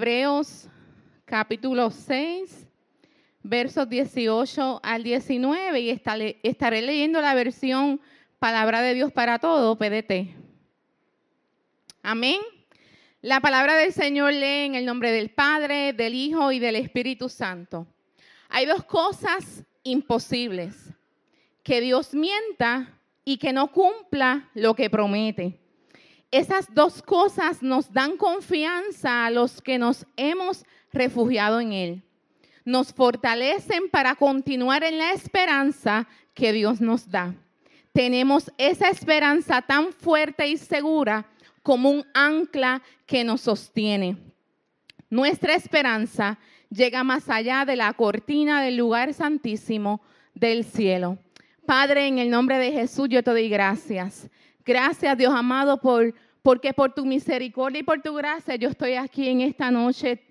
Hebreos capítulo 6, versos 18 al 19 y estaré leyendo la versión Palabra de Dios para todo, PDT. Amén. La palabra del Señor lee en el nombre del Padre, del Hijo y del Espíritu Santo. Hay dos cosas imposibles, que Dios mienta y que no cumpla lo que promete. Esas dos cosas nos dan confianza a los que nos hemos refugiado en Él. Nos fortalecen para continuar en la esperanza que Dios nos da. Tenemos esa esperanza tan fuerte y segura como un ancla que nos sostiene. Nuestra esperanza llega más allá de la cortina del lugar santísimo del cielo. Padre, en el nombre de Jesús yo te doy gracias. Gracias, Dios amado, por, porque por tu misericordia y por tu gracia yo estoy aquí en esta noche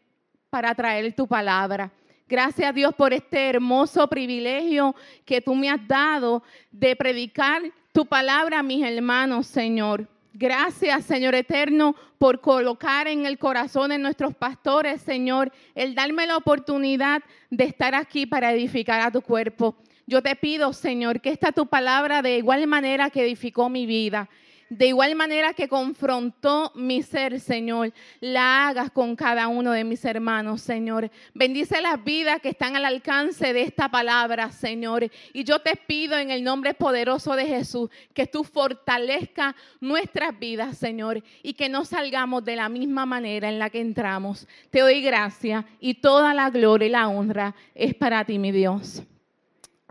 para traer tu palabra. Gracias, Dios, por este hermoso privilegio que tú me has dado de predicar tu palabra a mis hermanos, Señor. Gracias, Señor eterno, por colocar en el corazón de nuestros pastores, Señor, el darme la oportunidad de estar aquí para edificar a tu cuerpo. Yo te pido, Señor, que esta tu palabra de igual manera que edificó mi vida, de igual manera que confrontó mi ser, Señor, la hagas con cada uno de mis hermanos, Señor. Bendice las vidas que están al alcance de esta palabra, Señor. Y yo te pido en el nombre poderoso de Jesús que tú fortalezca nuestras vidas, Señor, y que no salgamos de la misma manera en la que entramos. Te doy gracia y toda la gloria y la honra es para ti, mi Dios.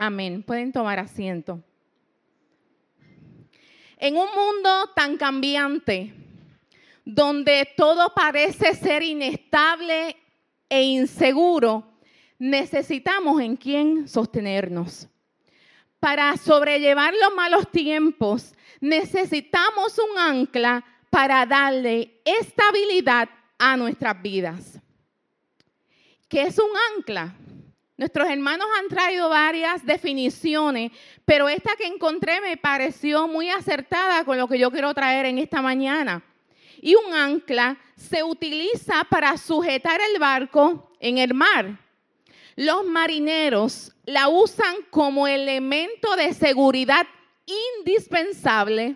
Amén. Pueden tomar asiento. En un mundo tan cambiante, donde todo parece ser inestable e inseguro, necesitamos en quién sostenernos. Para sobrellevar los malos tiempos, necesitamos un ancla para darle estabilidad a nuestras vidas. ¿Qué es un ancla? Nuestros hermanos han traído varias definiciones, pero esta que encontré me pareció muy acertada con lo que yo quiero traer en esta mañana. Y un ancla se utiliza para sujetar el barco en el mar. Los marineros la usan como elemento de seguridad indispensable.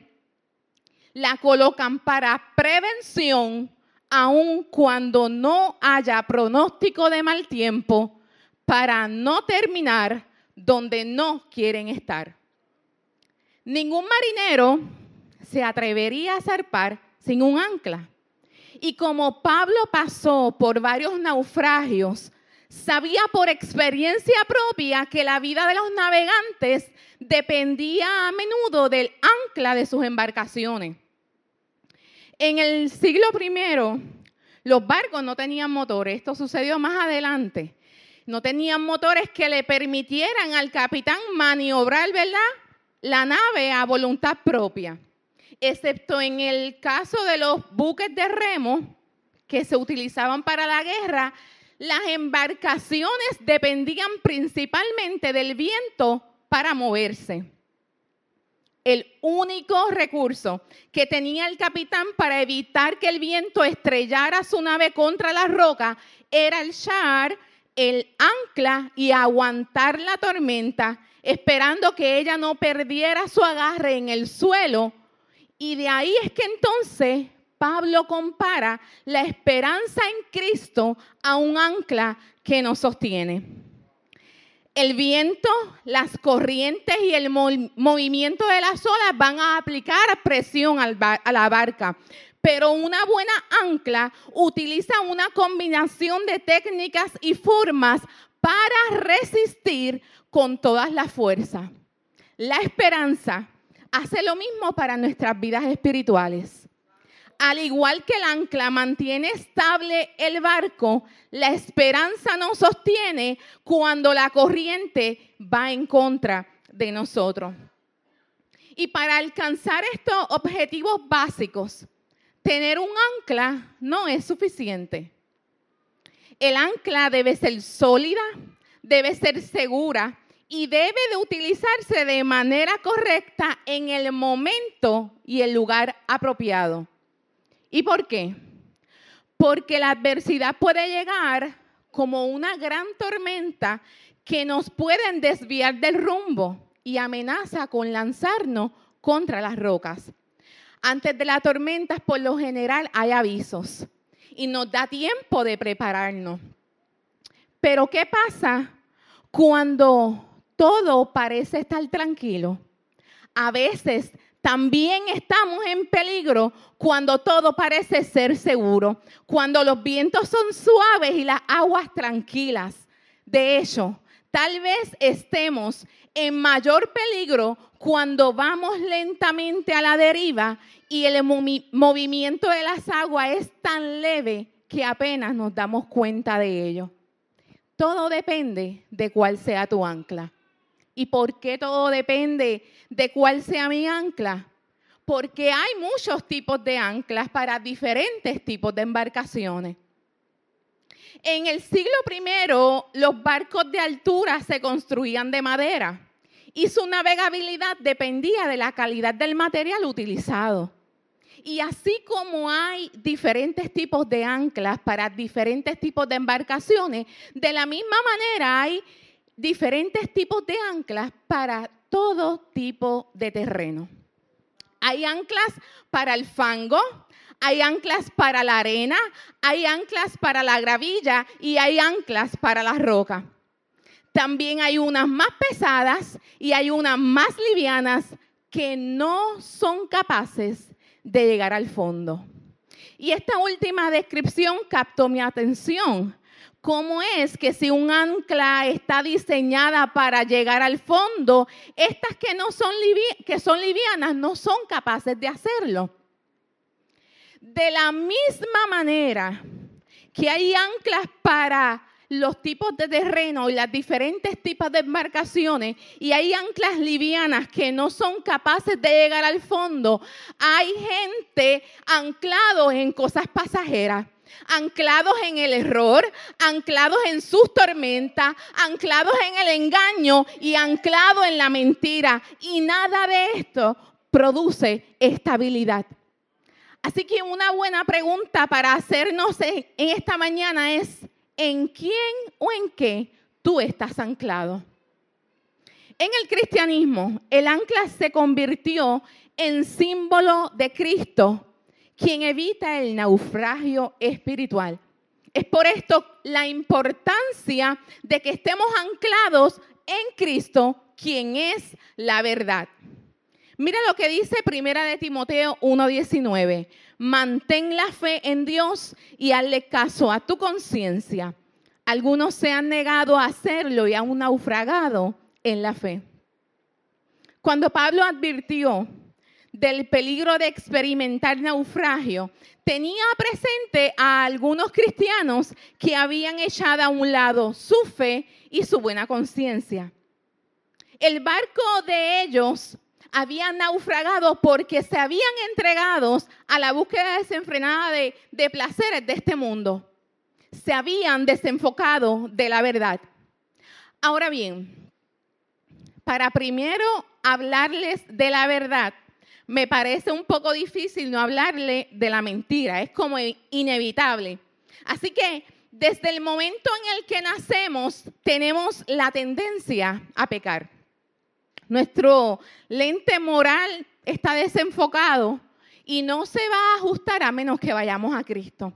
La colocan para prevención, aun cuando no haya pronóstico de mal tiempo para no terminar donde no quieren estar. Ningún marinero se atrevería a zarpar sin un ancla. Y como Pablo pasó por varios naufragios, sabía por experiencia propia que la vida de los navegantes dependía a menudo del ancla de sus embarcaciones. En el siglo I, los barcos no tenían motores. Esto sucedió más adelante no tenían motores que le permitieran al capitán maniobrar, ¿verdad? La nave a voluntad propia, excepto en el caso de los buques de remo que se utilizaban para la guerra, las embarcaciones dependían principalmente del viento para moverse. El único recurso que tenía el capitán para evitar que el viento estrellara su nave contra la roca era el char el ancla y aguantar la tormenta, esperando que ella no perdiera su agarre en el suelo. Y de ahí es que entonces Pablo compara la esperanza en Cristo a un ancla que nos sostiene. El viento, las corrientes y el movimiento de las olas van a aplicar presión a la barca, pero una buena ancla utiliza una combinación de técnicas y formas para resistir con todas las fuerzas. La esperanza hace lo mismo para nuestras vidas espirituales. Al igual que el ancla mantiene estable el barco, la esperanza nos sostiene cuando la corriente va en contra de nosotros. Y para alcanzar estos objetivos básicos, tener un ancla no es suficiente. El ancla debe ser sólida, debe ser segura y debe de utilizarse de manera correcta en el momento y el lugar apropiado. ¿Y por qué? Porque la adversidad puede llegar como una gran tormenta que nos pueden desviar del rumbo y amenaza con lanzarnos contra las rocas. Antes de las tormentas, por lo general, hay avisos y nos da tiempo de prepararnos. Pero ¿qué pasa cuando todo parece estar tranquilo? A veces también estamos en peligro cuando todo parece ser seguro, cuando los vientos son suaves y las aguas tranquilas. De hecho, tal vez estemos en mayor peligro cuando vamos lentamente a la deriva y el movimiento de las aguas es tan leve que apenas nos damos cuenta de ello. Todo depende de cuál sea tu ancla. ¿Y por qué todo depende de cuál sea mi ancla? Porque hay muchos tipos de anclas para diferentes tipos de embarcaciones. En el siglo I, los barcos de altura se construían de madera y su navegabilidad dependía de la calidad del material utilizado. Y así como hay diferentes tipos de anclas para diferentes tipos de embarcaciones, de la misma manera hay diferentes tipos de anclas para todo tipo de terreno. Hay anclas para el fango, hay anclas para la arena, hay anclas para la gravilla y hay anclas para la roca. También hay unas más pesadas y hay unas más livianas que no son capaces de llegar al fondo. Y esta última descripción captó mi atención. ¿Cómo es que si un ancla está diseñada para llegar al fondo, estas que, no son, que son livianas no son capaces de hacerlo? De la misma manera que hay anclas para los tipos de terreno y las diferentes tipos de embarcaciones y hay anclas livianas que no son capaces de llegar al fondo. Hay gente anclados en cosas pasajeras anclados en el error, anclados en sus tormentas, anclados en el engaño y anclados en la mentira. Y nada de esto produce estabilidad. Así que una buena pregunta para hacernos en esta mañana es, en quién o en qué tú estás anclado. En el cristianismo, el ancla se convirtió en símbolo de Cristo, quien evita el naufragio espiritual. Es por esto la importancia de que estemos anclados en Cristo, quien es la verdad. Mira lo que dice Primera de Timoteo 1:19 mantén la fe en Dios y hazle caso a tu conciencia. Algunos se han negado a hacerlo y han naufragado en la fe. Cuando Pablo advirtió del peligro de experimentar naufragio, tenía presente a algunos cristianos que habían echado a un lado su fe y su buena conciencia. El barco de ellos habían naufragado porque se habían entregado a la búsqueda desenfrenada de, de placeres de este mundo. Se habían desenfocado de la verdad. Ahora bien, para primero hablarles de la verdad, me parece un poco difícil no hablarle de la mentira, es como inevitable. Así que desde el momento en el que nacemos tenemos la tendencia a pecar. Nuestro lente moral está desenfocado y no se va a ajustar a menos que vayamos a Cristo.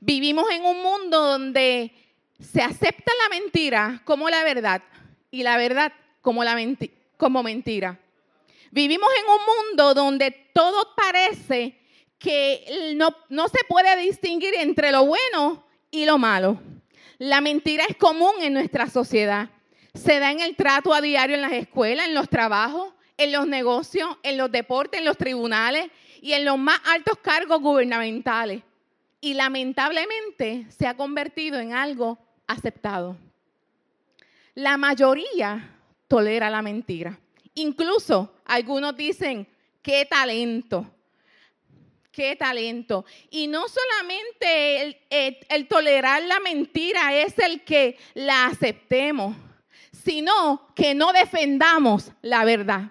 Vivimos en un mundo donde se acepta la mentira como la verdad y la verdad como, la mentira. Vivimos en un mundo donde todo parece que no, no se puede distinguir entre lo bueno y lo malo. La mentira es común en nuestra sociedad. Se da en el trato a diario en las escuelas, en los trabajos, en los negocios, en los deportes, en los tribunales y en los más altos cargos gubernamentales. Y lamentablemente se ha convertido en algo aceptado. La mayoría tolera la mentira. Incluso algunos dicen, qué talento, qué talento. Y no solamente el, tolerar la mentira es el que la aceptemos, sino que no defendamos la verdad.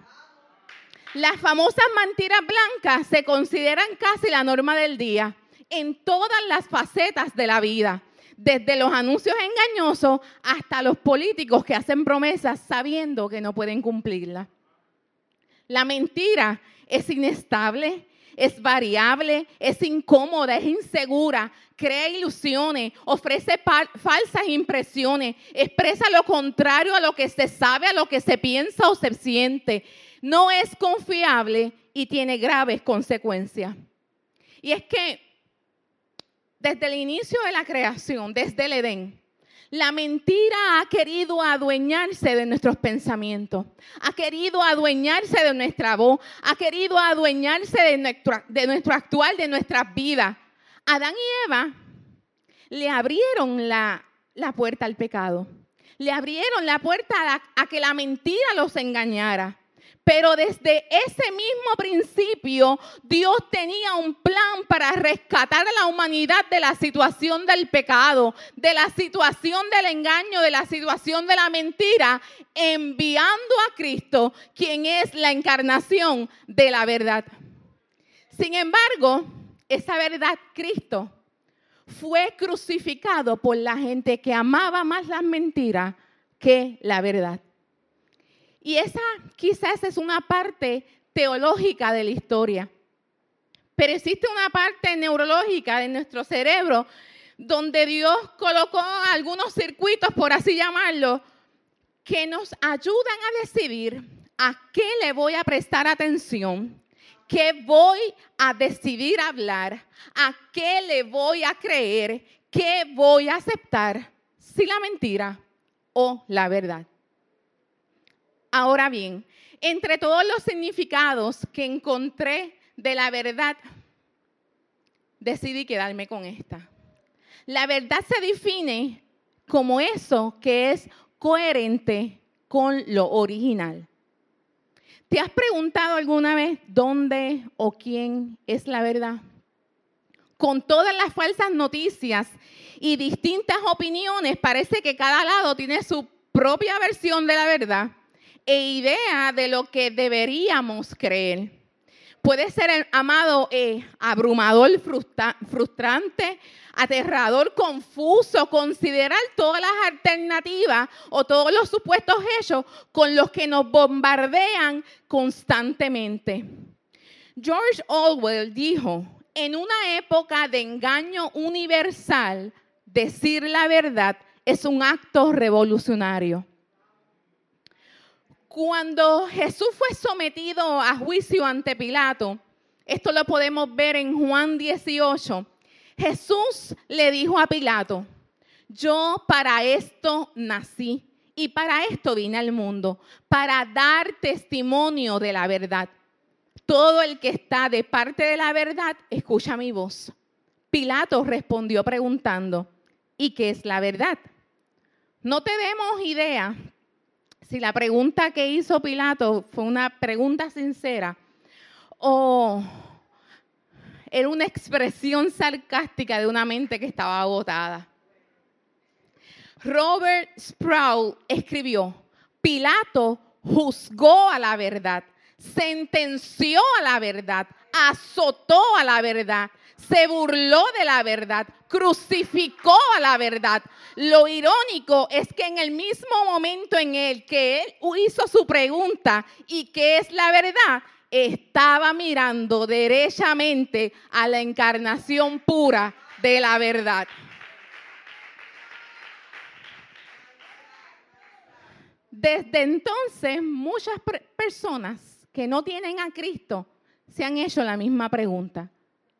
Las famosas mentiras blancas se consideran casi la norma del día en todas las facetas de la vida, desde los anuncios engañosos hasta los políticos que hacen promesas sabiendo que no pueden cumplirlas. La mentira es inestable, es variable, es incómoda, es insegura, crea ilusiones, ofrece falsas impresiones, expresa lo contrario a lo que se sabe, a lo que se piensa o se siente. No es confiable y tiene graves consecuencias. Y es que desde el inicio de la creación, desde el Edén, la mentira ha querido adueñarse de nuestros pensamientos, ha querido adueñarse de nuestra voz, ha querido adueñarse de nuestro, de actual, de nuestras vidas. Adán y Eva le abrieron la, puerta al pecado, le abrieron la puerta a que la mentira los engañara. Pero desde ese mismo principio, Dios tenía un plan para rescatar a la humanidad de la situación del pecado, de la situación del engaño, de la situación de la mentira, enviando a Cristo, quien es la encarnación de la verdad. Sin embargo, esa verdad, Cristo, fue crucificado por la gente que amaba más las mentiras que la verdad. Y esa quizás es una parte teológica de la historia. Pero existe una parte neurológica de nuestro cerebro donde Dios colocó algunos circuitos, por así llamarlo, que nos ayudan a decidir a qué le voy a prestar atención, qué voy a decidir hablar, a qué le voy a creer, qué voy a aceptar, si la mentira o la verdad. Ahora bien, entre todos los significados que encontré de la verdad, decidí quedarme con esta. La verdad se define como eso que es coherente con lo original. ¿Te has preguntado alguna vez dónde o quién es la verdad? Con todas las falsas noticias y distintas opiniones, parece que cada lado tiene su propia versión de la verdad e idea de lo que deberíamos creer. Puede ser, amado, eh, abrumador, frustrante, aterrador, confuso, considerar todas las alternativas o todos los supuestos hechos con los que nos bombardean constantemente. George Orwell dijo, en una época de engaño universal, decir la verdad es un acto revolucionario. Cuando Jesús fue sometido a juicio ante Pilato, esto lo podemos ver en Juan 18, Jesús le dijo a Pilato, yo para esto nací y para esto vine al mundo, para dar testimonio de la verdad. Todo el que está de parte de la verdad, escucha mi voz. Pilato respondió preguntando, ¿y qué es la verdad? No tenemos idea si la pregunta que hizo Pilato fue una pregunta sincera o era una expresión sarcástica de una mente que estaba agotada. Robert Sproul escribió, Pilato juzgó a la verdad, sentenció a la verdad, azotó a la verdad, se burló de la verdad, crucificó a la verdad. Lo irónico es que en el mismo momento en el que él hizo su pregunta y qué es la verdad, estaba mirando derechamente a la encarnación pura de la verdad. Desde entonces, muchas personas que no tienen a Cristo se han hecho la misma pregunta.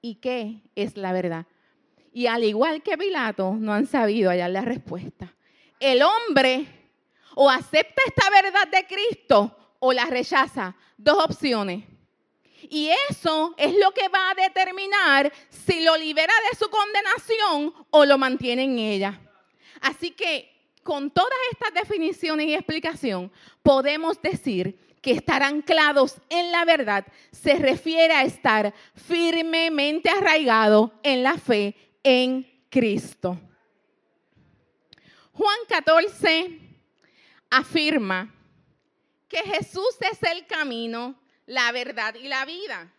¿Y qué es la verdad? y al igual que Pilato, no han sabido hallar la respuesta. El hombre o acepta esta verdad de Cristo o la rechaza. Dos opciones. Y eso es lo que va a determinar si lo libera de su condenación o lo mantiene en ella. Así que con todas estas definiciones y explicación, podemos decir que estar anclados en la verdad se refiere a estar firmemente arraigado en la fe en Cristo. Juan 14 afirma que Jesús es el camino, la verdad y la vida.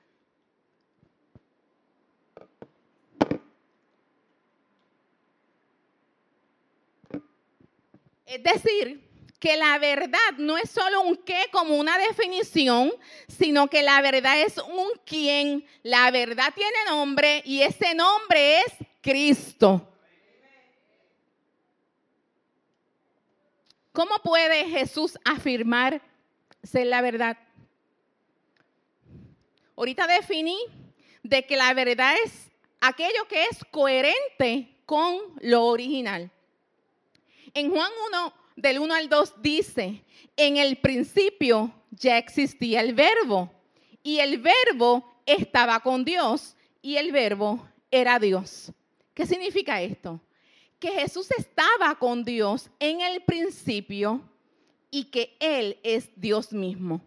Es decir, que la verdad no es solo un qué como una definición, sino que la verdad es un quién. La verdad tiene nombre y ese nombre es Cristo. ¿Cómo puede Jesús afirmar ser la verdad? Ahorita definí de que la verdad es aquello que es coherente con lo original. En Juan 1, del 1 al 2 dice, en el principio ya existía el verbo y el verbo estaba con Dios y el verbo era Dios. ¿Qué significa esto? que Jesús estaba con Dios en el principio y que Él es Dios mismo.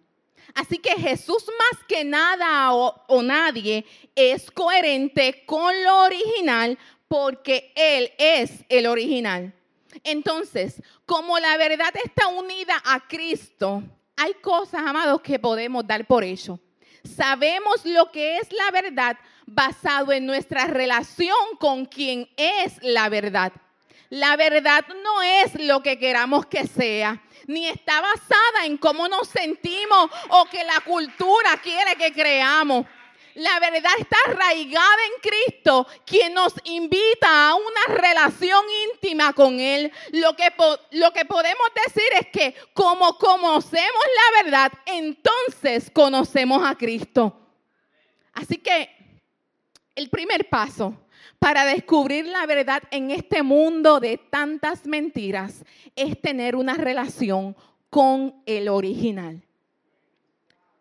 Así que Jesús más que nada o, nadie es coherente con lo original porque Él es el original. Entonces, como la verdad está unida a Cristo, hay cosas, amados, que podemos dar por ello. Sabemos lo que es la verdad basado en nuestra relación con quien es la verdad. La verdad no es lo que queramos que sea, ni está basada en cómo nos sentimos o que la cultura quiere que creamos. La verdad está arraigada en Cristo, quien nos invita a una relación íntima con Él. Lo que, lo que podemos decir es que como conocemos la verdad, entonces conocemos a Cristo. Así que el primer paso para descubrir la verdad en este mundo de tantas mentiras es tener una relación con el original.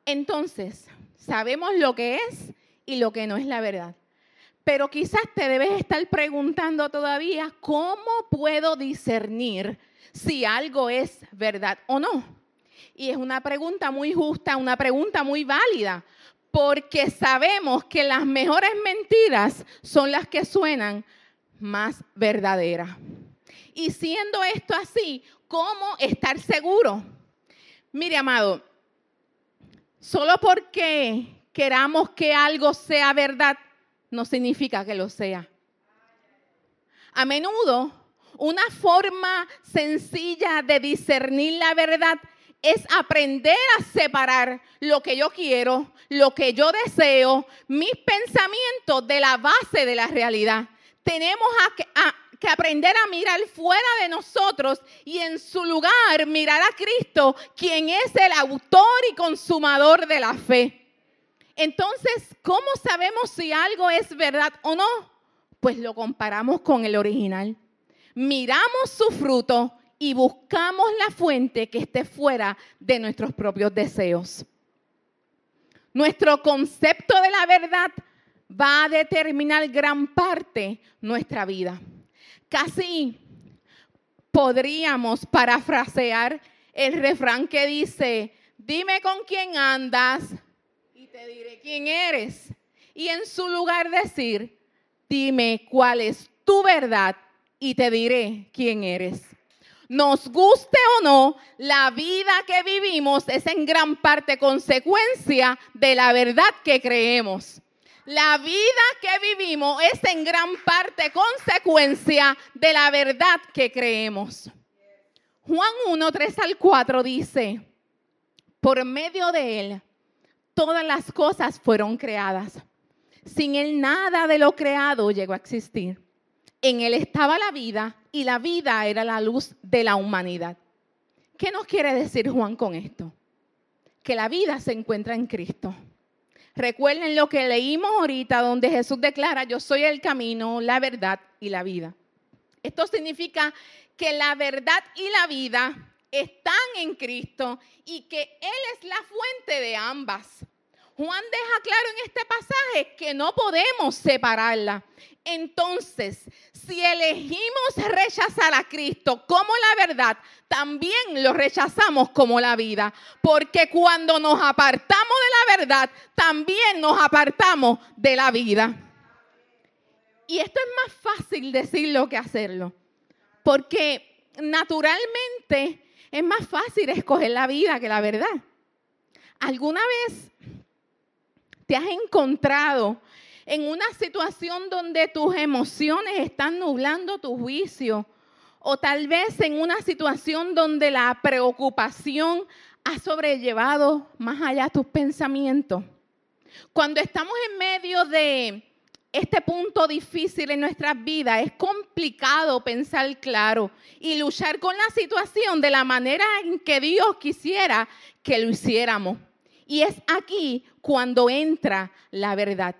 Entonces, sabemos lo que es y lo que no es la verdad. Pero quizás te debes estar preguntando todavía, ¿cómo puedo discernir si algo es verdad o no? Y es una pregunta muy justa, una pregunta muy válida, porque sabemos que las mejores mentiras son las que suenan más verdaderas. Y siendo esto así, ¿cómo estar seguro? Mire, amado, solo porque queramos que algo sea verdad, no significa que lo sea. A menudo, una forma sencilla de discernir la verdad es aprender a separar lo que yo quiero, lo que yo deseo, mis pensamientos de la base de la realidad. Tenemos que, que aprender a mirar fuera de nosotros y en su lugar mirar a Cristo, quien es el autor y consumador de la fe. Entonces, ¿cómo sabemos si algo es verdad o no? Pues lo comparamos con el original. Miramos su fruto y buscamos la fuente que esté fuera de nuestros propios deseos. Nuestro concepto de la verdad va a determinar gran parte nuestra vida. Casi podríamos parafrasear el refrán que dice, dime con quién andas y te diré quién eres. Y en su lugar decir, dime cuál es tu verdad y te diré quién eres. Nos guste o no, la vida que vivimos es en gran parte consecuencia de la verdad que creemos. La vida que vivimos es en gran parte consecuencia de la verdad que creemos. Juan 1, 3 al 4 dice, por medio de él, todas las cosas fueron creadas. Sin él nada de lo creado llegó a existir. En él estaba la vida y la vida era la luz de la humanidad. ¿Qué nos quiere decir Juan con esto? Que la vida se encuentra en Cristo. Recuerden lo que leímos ahorita, donde Jesús declara, yo soy el camino, la verdad y la vida. Esto significa que la verdad y la vida están en Cristo y que Él es la fuente de ambas. Juan deja claro en este pasaje que no podemos separarla. Entonces, si elegimos rechazar a Cristo como la verdad, también lo rechazamos como la vida. Porque cuando nos apartamos de la verdad, también nos apartamos de la vida. Y esto es más fácil decirlo que hacerlo. Porque naturalmente es más fácil escoger la vida que la verdad. ¿Alguna vez te has encontrado en una situación donde tus emociones están nublando tu juicio? O tal vez en una situación donde la preocupación ha sobrellevado más allá tus pensamientos. Cuando estamos en medio de este punto difícil en nuestras vidas, es complicado pensar claro y luchar con la situación de la manera en que Dios quisiera que lo hiciéramos. Y es aquí cuando entra la verdad.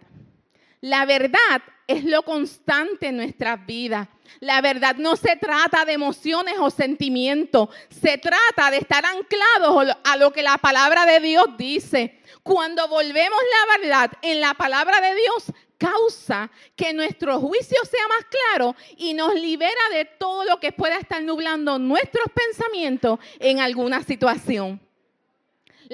La verdad es lo constante en nuestras vidas. La verdad no se trata de emociones o sentimientos, se trata de estar anclados a lo que la palabra de Dios dice. Cuando volvemos la verdad en la palabra de Dios, causa que nuestro juicio sea más claro y nos libera de todo lo que pueda estar nublando nuestros pensamientos en alguna situación.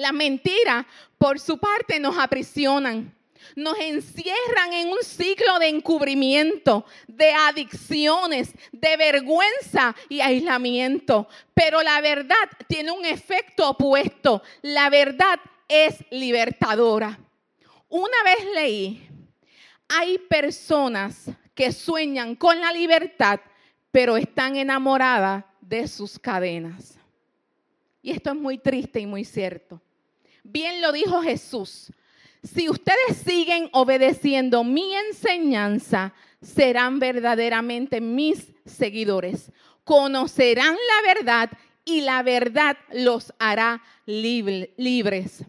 Las mentiras, por su parte, nos aprisionan, nos encierran en un ciclo de encubrimiento, de adicciones, de vergüenza y aislamiento. Pero la verdad tiene un efecto opuesto. La verdad es libertadora. Una vez leí hay personas que sueñan con la libertad, pero están enamoradas de sus cadenas. Y esto es muy triste y muy cierto. Bien lo dijo Jesús. Si ustedes siguen obedeciendo mi enseñanza, serán verdaderamente mis seguidores. Conocerán la verdad y la verdad los hará libres.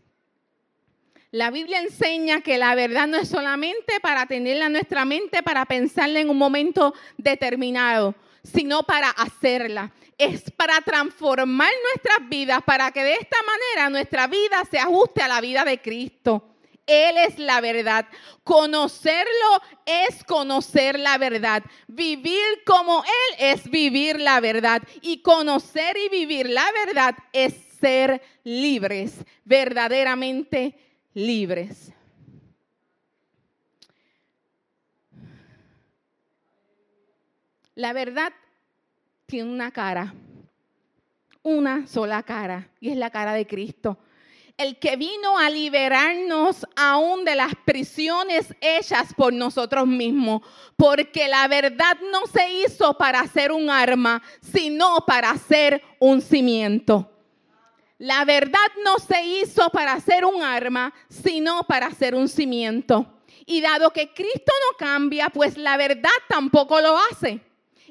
La Biblia enseña que la verdad no es solamente para tenerla en nuestra mente, para pensarla en un momento determinado, sino para hacerla. Es para transformar nuestras vidas, para que de esta manera nuestra vida se ajuste a la vida de Cristo. Él es la verdad. Conocerlo es conocer la verdad. Vivir como Él es vivir la verdad. Y conocer y vivir la verdad es ser libres, verdaderamente libres. La verdad tiene una cara, una sola cara, y es la cara de Cristo. El que vino a liberarnos aún de las prisiones hechas por nosotros mismos, porque la verdad no se hizo para ser un arma, sino para ser un cimiento. La verdad no se hizo para ser un arma, sino para ser un cimiento. Y dado que Cristo no cambia, pues la verdad tampoco lo hace.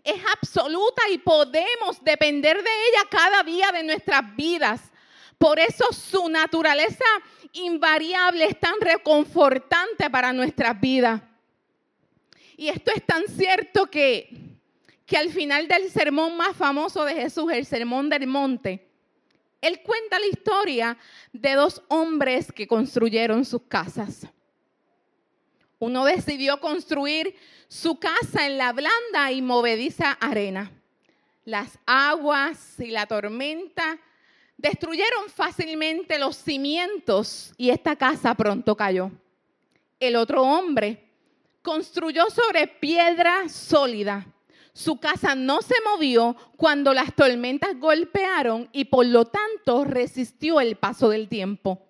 Es absoluta y podemos depender de ella cada día de nuestras vidas. Por eso su naturaleza invariable es tan reconfortante para nuestras vidas. Y esto es tan cierto que, que al final del sermón más famoso de Jesús, el sermón del monte, él cuenta la historia de dos hombres que construyeron sus casas. Uno decidió construir su casa en la blanda y movediza arena. Las aguas y la tormenta destruyeron fácilmente los cimientos y esta casa pronto cayó. El otro hombre construyó sobre piedra sólida su casa no se movió cuando las tormentas golpearon y por lo tanto resistió el paso del tiempo.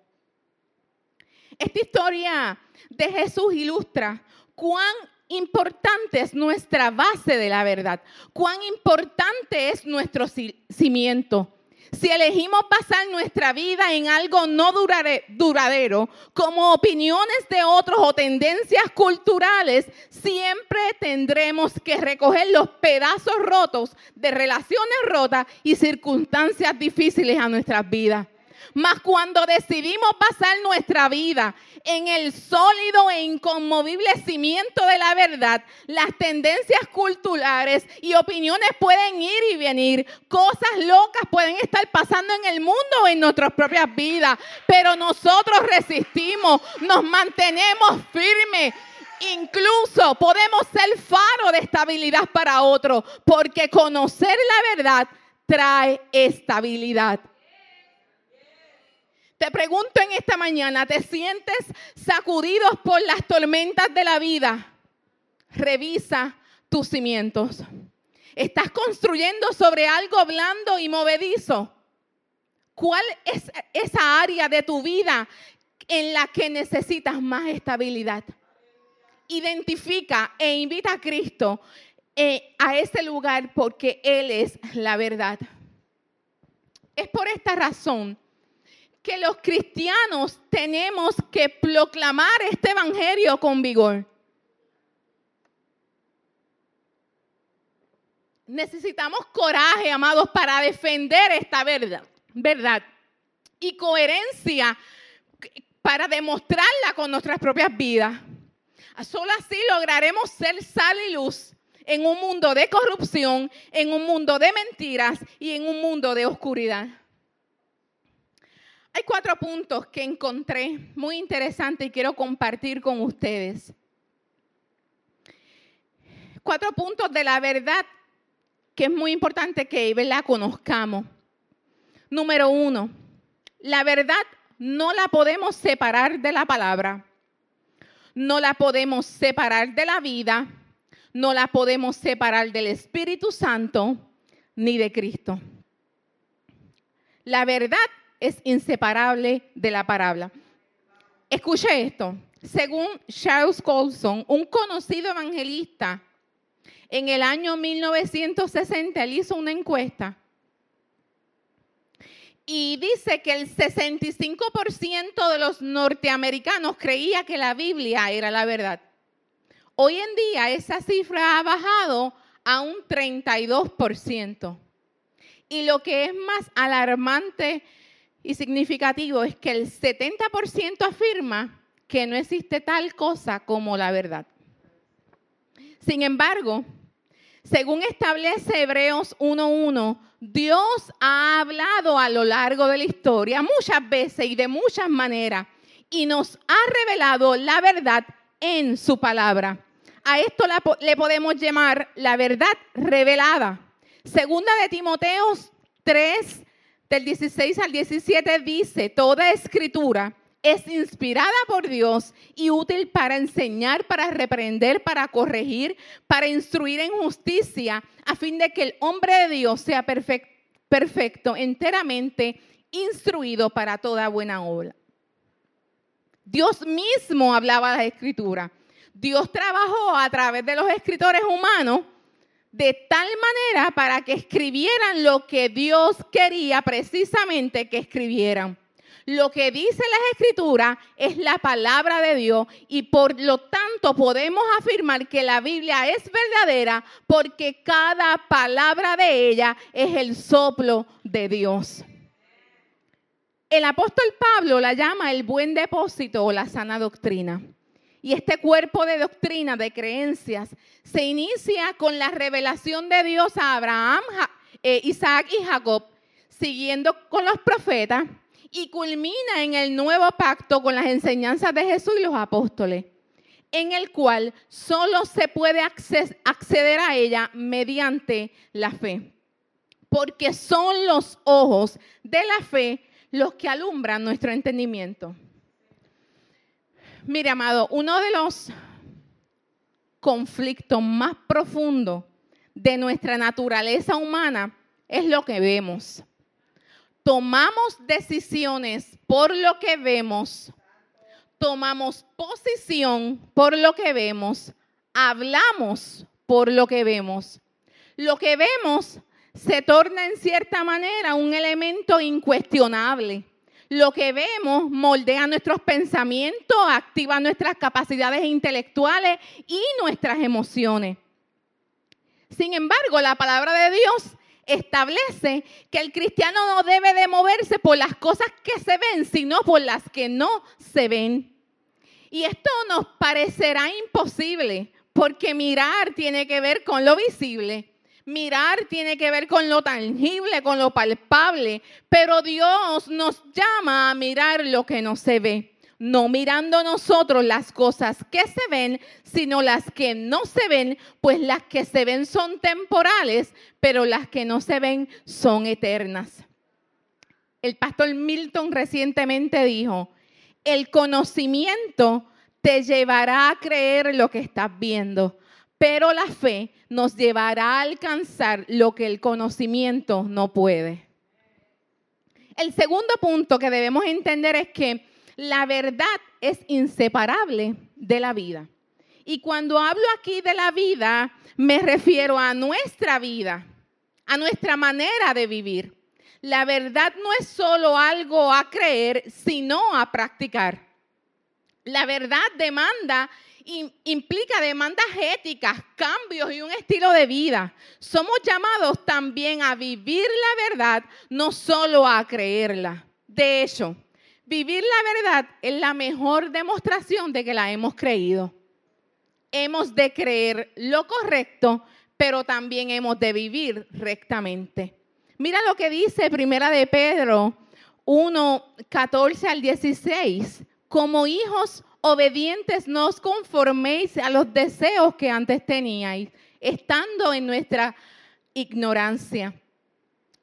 Esta historia de Jesús ilustra cuán importante es nuestra base de la verdad, cuán importante es nuestro cimiento. Si elegimos pasar nuestra vida en algo no duradero, como opiniones de otros o tendencias culturales, siempre tendremos que recoger los pedazos rotos de relaciones rotas y circunstancias difíciles a nuestras vidas. Mas cuando decidimos pasar nuestra vida en el sólido e inconmovible cimiento de la verdad, las tendencias culturales y opiniones pueden ir y venir. Cosas locas pueden estar pasando en el mundo o en nuestras propias vidas, pero nosotros resistimos, nos mantenemos firmes. Incluso podemos ser faro de estabilidad para otros, porque conocer la verdad trae estabilidad. Te pregunto en esta mañana, ¿te sientes sacudidos por las tormentas de la vida? Revisa tus cimientos. ¿Estás construyendo sobre algo blando y movedizo? ¿Cuál es esa área de tu vida en la que necesitas más estabilidad? Identifica e invita a Cristo eh, a ese lugar porque Él es la verdad. Es por esta razón que los cristianos tenemos que proclamar este evangelio con vigor. Necesitamos coraje, amados, para defender esta verdad, verdad y coherencia para demostrarla con nuestras propias vidas. Solo así lograremos ser sal y luz en un mundo de corrupción, en un mundo de mentiras y en un mundo de oscuridad. Hay cuatro puntos que encontré muy interesantes y quiero compartir con ustedes. Cuatro puntos de la verdad que es muy importante que la conozcamos. Número uno, la verdad no la podemos separar de la palabra, no la podemos separar de la vida, no la podemos separar del Espíritu Santo ni de Cristo. La verdad es inseparable de la palabra. Escuche esto. Según Charles Colson, un conocido evangelista, en el año 1960 él hizo una encuesta y dice que el 65% de los norteamericanos creía que la Biblia era la verdad. Hoy en día esa cifra ha bajado a un 32%. Y lo que es más alarmante y significativo es que el 70% afirma que no existe tal cosa como la verdad. Sin embargo, según establece Hebreos 1.1, Dios ha hablado a lo largo de la historia muchas veces y de muchas maneras y nos ha revelado la verdad en su palabra. A esto le podemos llamar la verdad revelada. Segunda de Timoteo 3, del 16 al 17 dice, toda escritura es inspirada por Dios y útil para enseñar, para reprender, para corregir, para instruir en justicia, a fin de que el hombre de Dios sea perfecto, enteramente instruido para toda buena obra. Dios mismo hablaba la escritura. Dios trabajó a través de los escritores humanos de tal manera para que escribieran lo que Dios quería precisamente que escribieran. Lo que dice la escritura es la palabra de Dios y por lo tanto podemos afirmar que la Biblia es verdadera porque cada palabra de ella es el soplo de Dios. El apóstol Pablo la llama el buen depósito o la sana doctrina. Y este cuerpo de doctrina, de creencias, se inicia con la revelación de Dios a Abraham, eh, Isaac y Jacob, siguiendo con los profetas, y culmina en el nuevo pacto con las enseñanzas de Jesús y los apóstoles, en el cual solo se puede acceder a ella mediante la fe. Porque son los ojos de la fe los que alumbran nuestro entendimiento. Mire, amado, uno de los conflictos más profundos de nuestra naturaleza humana es lo que vemos. Tomamos decisiones por lo que vemos, tomamos posición por lo que vemos, hablamos por lo que vemos. Lo que vemos se torna en cierta manera un elemento incuestionable lo que vemos moldea nuestros pensamientos, activa nuestras capacidades intelectuales y nuestras emociones. Sin embargo, la palabra de Dios establece que el cristiano no debe de moverse por las cosas que se ven, sino por las que no se ven. Y esto nos parecerá imposible, porque mirar tiene que ver con lo visible. Mirar tiene que ver con lo tangible, con lo palpable, pero Dios nos llama a mirar lo que no se ve no mirando nosotros las cosas que se ven, sino las que no se ven, pues las que se ven son temporales, pero las que no se ven son eternas. El pastor Milton recientemente dijo, el conocimiento te llevará a creer lo que estás viendo, pero la fe nos llevará a alcanzar lo que el conocimiento no puede. El segundo punto que debemos entender es que la verdad es inseparable de la vida. Y cuando hablo aquí de la vida, me refiero a nuestra vida, a nuestra manera de vivir. La verdad no es solo algo a creer, sino a practicar. La verdad demanda, implica demandas éticas, cambios y un estilo de vida. Somos llamados también a vivir la verdad, no solo a creerla. De hecho, Vivir la verdad es la mejor demostración de que la hemos creído. Hemos de creer lo correcto, pero también hemos de vivir rectamente. Mira lo que dice Primera de Pedro 1, 14 al 16. Como hijos obedientes, no os conforméis a los deseos que antes teníais, estando en nuestra ignorancia,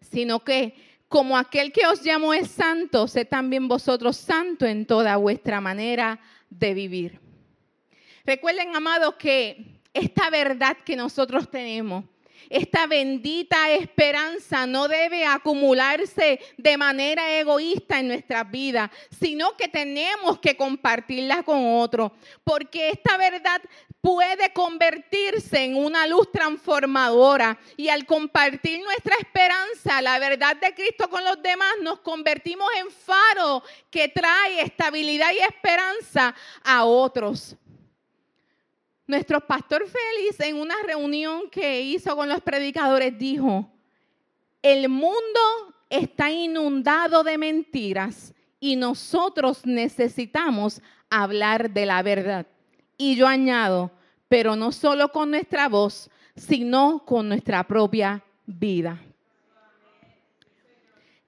sino que como aquel que os llamó es santo, sé también vosotros santo en toda vuestra manera de vivir. Recuerden, amados, que esta verdad que nosotros tenemos, esta bendita esperanza no debe acumularse de manera egoísta en nuestras vidas, sino que tenemos que compartirla con otros, porque esta verdad puede convertirse en una luz transformadora y al compartir nuestra esperanza, la verdad de Cristo con los demás, nos convertimos en faro que trae estabilidad y esperanza a otros. Nuestro pastor Félix en una reunión que hizo con los predicadores dijo, el mundo está inundado de mentiras y nosotros necesitamos hablar de la verdad. Y yo añado, pero no solo con nuestra voz, sino con nuestra propia vida.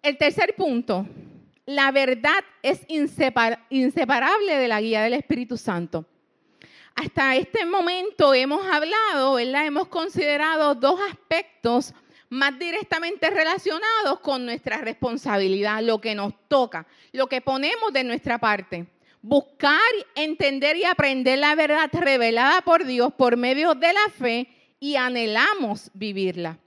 El tercer punto, la verdad es inseparable de la guía del Espíritu Santo hasta este momento hemos hablado, ¿verdad? Hemos considerado dos aspectos más directamente relacionados con nuestra responsabilidad, lo que nos toca, lo que ponemos de nuestra parte. Buscar, entender y aprender la verdad revelada por Dios por medio de la fe y anhelamos vivirla.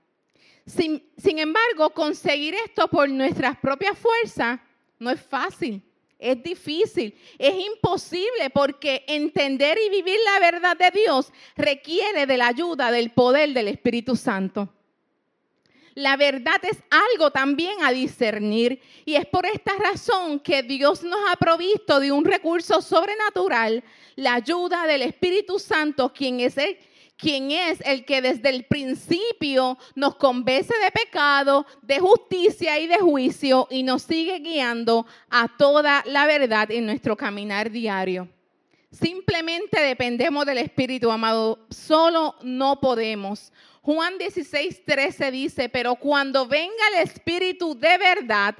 Sin, sin embargo, conseguir esto por nuestras propias fuerzas no es fácil es difícil, es imposible porque entender y vivir la verdad de Dios requiere de la ayuda del poder del Espíritu Santo. La verdad es algo también a discernir y es por esta razón que Dios nos ha provisto de un recurso sobrenatural, la ayuda del Espíritu Santo, quien es el quien es el que desde el principio nos convence de pecado, de justicia y de juicio y nos sigue guiando a toda la verdad en nuestro caminar diario. Simplemente dependemos del Espíritu, amado. Solo no podemos. Juan 16, 13 dice, pero cuando venga el Espíritu de verdad,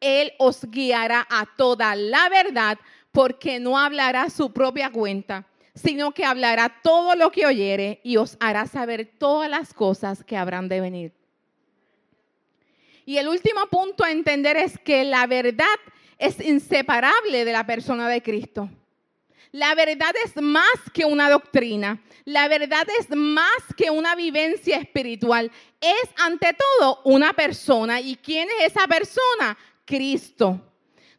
Él os guiará a toda la verdad, porque no hablará su propia cuenta sino que hablará todo lo que oyere y os hará saber todas las cosas que habrán de venir. Y el último punto a entender es que la verdad es inseparable de la persona de Cristo. La verdad es más que una doctrina. La verdad es más que una vivencia espiritual. Es ante todo una persona. ¿Y quién es esa persona? Cristo.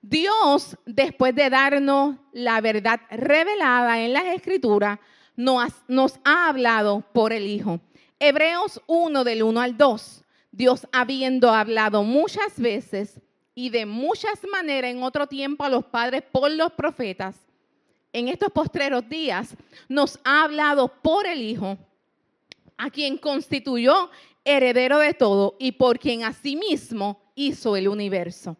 Dios, después de darnos la verdad revelada en las escrituras, nos, ha hablado por el Hijo. Hebreos 1 del 1 al 2. Dios habiendo hablado muchas veces y de muchas maneras en otro tiempo a los padres por los profetas, en estos postreros días nos ha hablado por el Hijo, a quien constituyó heredero de todo y por quien asimismo hizo el universo.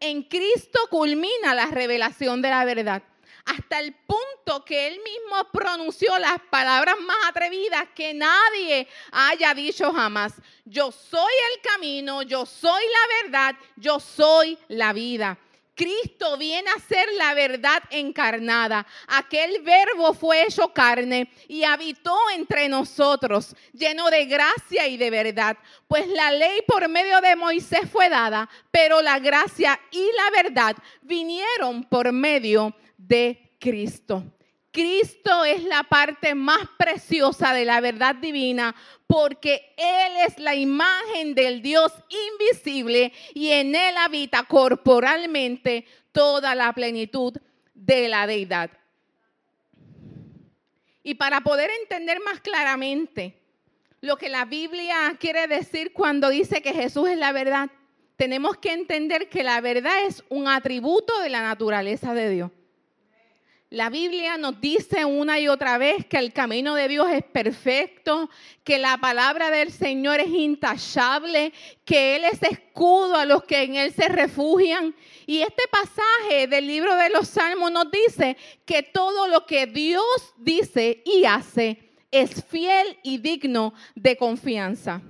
En Cristo culmina la revelación de la verdad, hasta el punto que él mismo pronunció las palabras más atrevidas que nadie haya dicho jamás. Yo soy el camino, yo soy la verdad, yo soy la vida. Cristo viene a ser la verdad encarnada. Aquel verbo fue hecho carne y habitó entre nosotros, lleno de gracia y de verdad. Pues la ley por medio de Moisés fue dada, pero la gracia y la verdad vinieron por medio de Cristo. Cristo es la parte más preciosa de la verdad divina porque Él es la imagen del Dios invisible y en Él habita corporalmente toda la plenitud de la deidad. Y para poder entender más claramente lo que la Biblia quiere decir cuando dice que Jesús es la verdad, tenemos que entender que la verdad es un atributo de la naturaleza de Dios. La Biblia nos dice una y otra vez que el camino de Dios es perfecto, que la palabra del Señor es intachable, que Él es escudo a los que en Él se refugian. Y este pasaje del libro de los Salmos nos dice que todo lo que Dios dice y hace es fiel y digno de confianza.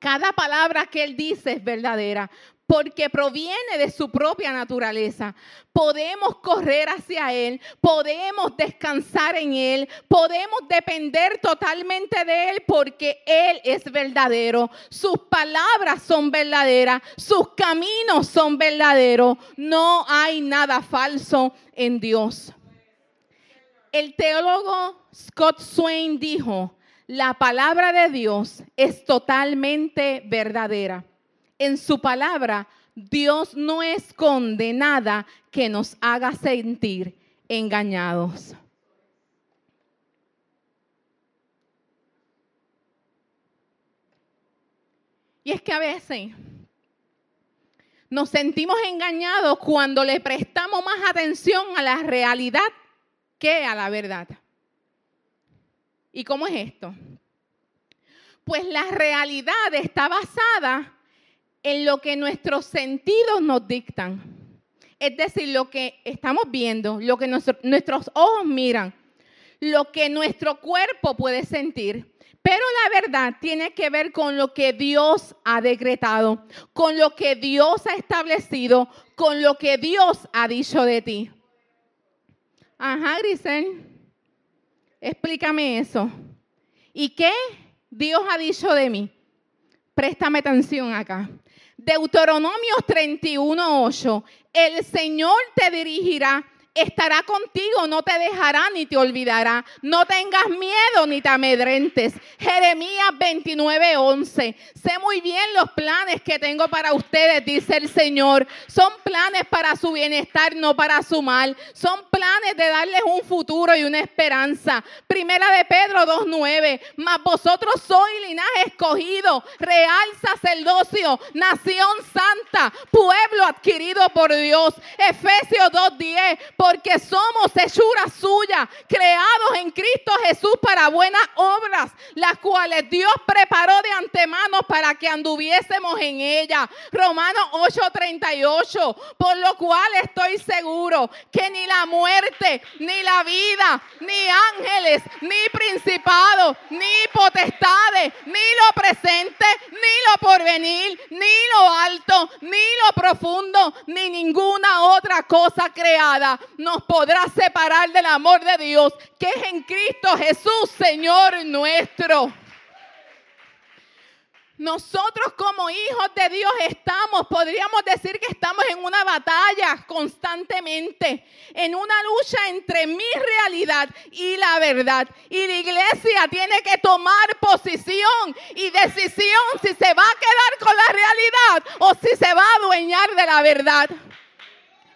Cada palabra que Él dice es verdadera porque proviene de su propia naturaleza. Podemos correr hacia Él, podemos descansar en Él, podemos depender totalmente de Él porque Él es verdadero. Sus palabras son verdaderas, sus caminos son verdaderos. No hay nada falso en Dios. El teólogo Scott Swain dijo, la palabra de Dios es totalmente verdadera en su palabra, Dios no esconde nada que nos haga sentir engañados. Y es que a veces nos sentimos engañados cuando le prestamos más atención a la realidad que a la verdad. ¿Y cómo es esto? Pues la realidad está basada en lo que nuestros sentidos nos dictan. Es decir, lo que estamos viendo, lo que nuestros ojos miran, lo que nuestro cuerpo puede sentir. Pero la verdad tiene que ver con lo que Dios ha decretado, con lo que Dios ha establecido, con lo que Dios ha dicho de ti. Ajá, Grisel. Explícame eso. ¿Y qué Dios ha dicho de mí? Préstame atención acá. Deuteronomio 31.8. El Señor te dirigirá estará contigo, no te dejará ni te olvidará. No tengas miedo ni te amedrentes. Jeremías 29:11. Sé muy bien los planes que tengo para ustedes, dice el Señor. Son planes para su bienestar, no para su mal. Son planes de darles un futuro y una esperanza. Primera de Pedro 2:9. Mas vosotros sois linaje escogido, real sacerdocio, nación santa, pueblo adquirido por Dios. Efesios 2:10 porque somos hechura suya, creados en Cristo Jesús para buenas obras, las cuales Dios preparó de antemano para que anduviésemos en ella. Romanos 8:38, por lo cual estoy seguro que ni la muerte, ni la vida, ni ángeles, ni principados, ni potestades, ni lo presente, ni lo porvenir, ni lo alto, ni lo profundo, ni ninguna otra cosa creada nos podrá separar del amor de Dios que es en Cristo Jesús, Señor nuestro. Nosotros como hijos de Dios estamos, podríamos decir que estamos en una batalla constantemente, en una lucha entre mi realidad y la verdad. Y la iglesia tiene que tomar posición y decisión si se va a quedar con la realidad o si se va a adueñar de la verdad.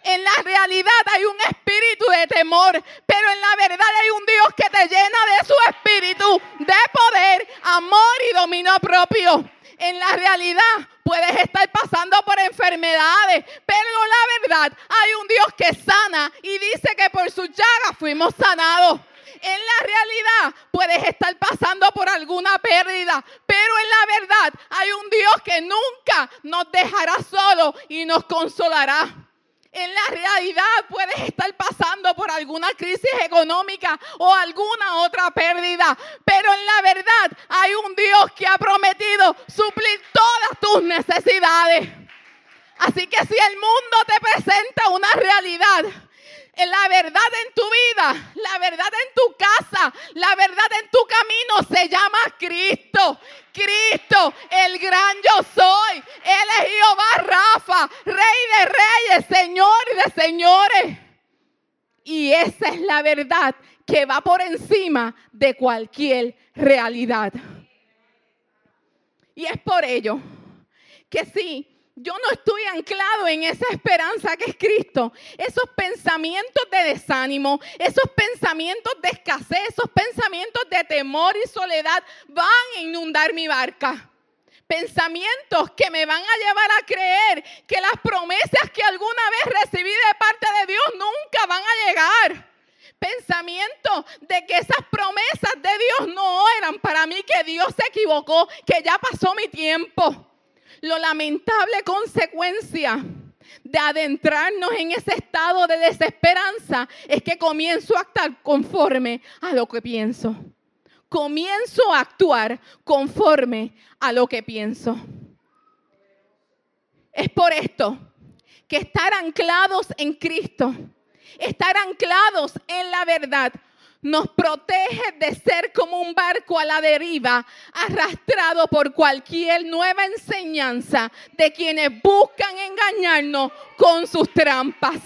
En la realidad hay un espíritu de temor, pero en la verdad hay un Dios que te llena de su espíritu, de poder, amor y dominio propio. En la realidad puedes estar pasando por enfermedades, pero la verdad hay un Dios que sana y dice que por su llaga fuimos sanados. En la realidad puedes estar pasando por alguna pérdida, pero en la verdad hay un Dios que nunca nos dejará solo y nos consolará. En la realidad puedes estar pasando por alguna crisis económica o alguna otra pérdida, pero en la verdad hay un Dios que ha prometido suplir todas tus necesidades. Así que si el mundo te presenta una realidad, la verdad en tu vida, la verdad en tu casa, la verdad en tu camino se llama Cristo. Cristo, el gran yo soy. Él es Jehová Rafa, Rey de reyes, Señor de señores. Y esa es la verdad que va por encima de cualquier realidad. Y es por ello que sí, yo no estoy anclado en esa esperanza que es Cristo. Esos pensamientos de desánimo, esos pensamientos de escasez, esos pensamientos de temor y soledad van a inundar mi barca. Pensamientos que me van a llevar a creer que las promesas que alguna vez recibí de parte de Dios nunca van a llegar pensamientos de que esas promesas de Dios no eran para mí, que Dios se equivocó, que ya pasó mi tiempo. Lo lamentable consecuencia de adentrarnos en ese estado de desesperanza es que comienzo a actuar conforme a lo que pienso. Comienzo a actuar conforme a lo que pienso. Es por esto que estar anclados en Cristo, estar anclados en la verdad, nos protege de ser como un barco a la deriva, arrastrado por cualquier nueva enseñanza de quienes buscan engañarnos con sus trampas.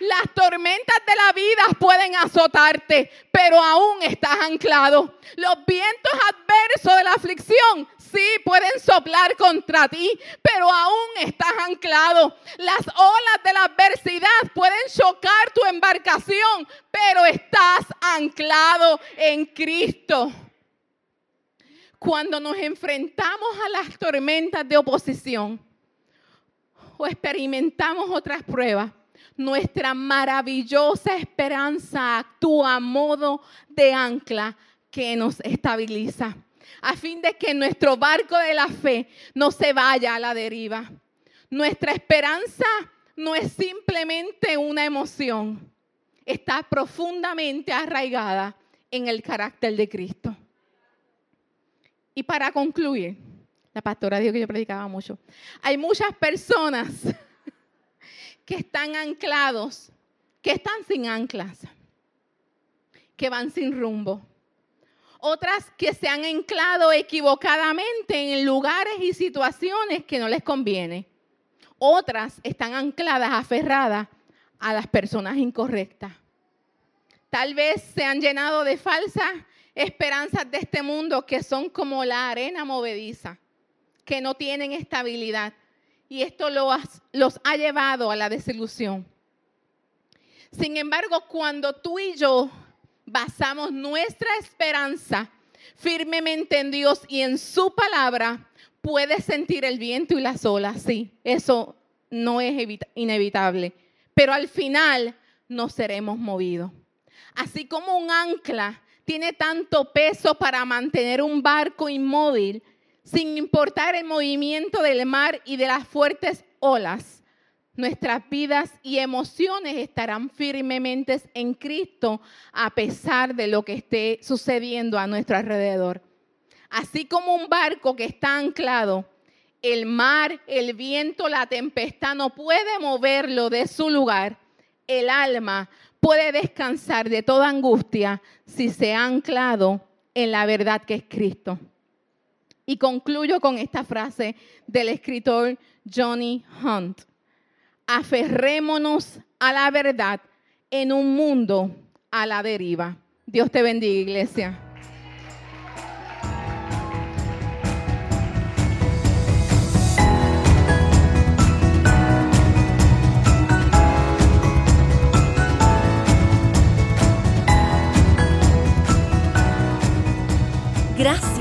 Las tormentas de la vida pueden azotarte, pero aún estás anclado. Los vientos adversos de la aflicción sí pueden soplar contra ti, pero aún estás anclado. Las olas de la adversidad pueden chocar tu embarcación, pero estás anclado en Cristo. Cuando nos enfrentamos a las tormentas de oposición o experimentamos otras pruebas, nuestra maravillosa esperanza actúa a modo de ancla que nos estabiliza a fin de que nuestro barco de la fe no se vaya a la deriva. Nuestra esperanza no es simplemente una emoción, está profundamente arraigada en el carácter de Cristo. Y para concluir, la pastora dijo que yo predicaba mucho, hay muchas personas que están anclados, que están sin anclas, que van sin rumbo otras que se han anclado equivocadamente en lugares y situaciones que no les conviene. Otras están ancladas, aferradas a las personas incorrectas. Tal vez se han llenado de falsas esperanzas de este mundo que son como la arena movediza, que no tienen estabilidad. Y esto los ha llevado a la desilusión. Sin embargo, cuando tú y yo basamos nuestra esperanza firmemente en Dios y en su palabra, puedes sentir el viento y las olas, sí, eso no es inevitable, pero al final no seremos movidos. Así como un ancla tiene tanto peso para mantener un barco inmóvil, sin importar el movimiento del mar y de las fuertes olas, nuestras vidas y emociones estarán firmemente en Cristo a pesar de lo que esté sucediendo a nuestro alrededor. Así como un barco que está anclado, el mar, el viento, la tempestad no puede moverlo de su lugar. El alma puede descansar de toda angustia si se ha anclado en la verdad que es Cristo. Y concluyo con esta frase del escritor Johnny Hunt aferrémonos a la verdad en un mundo a la deriva. Dios te bendiga, iglesia.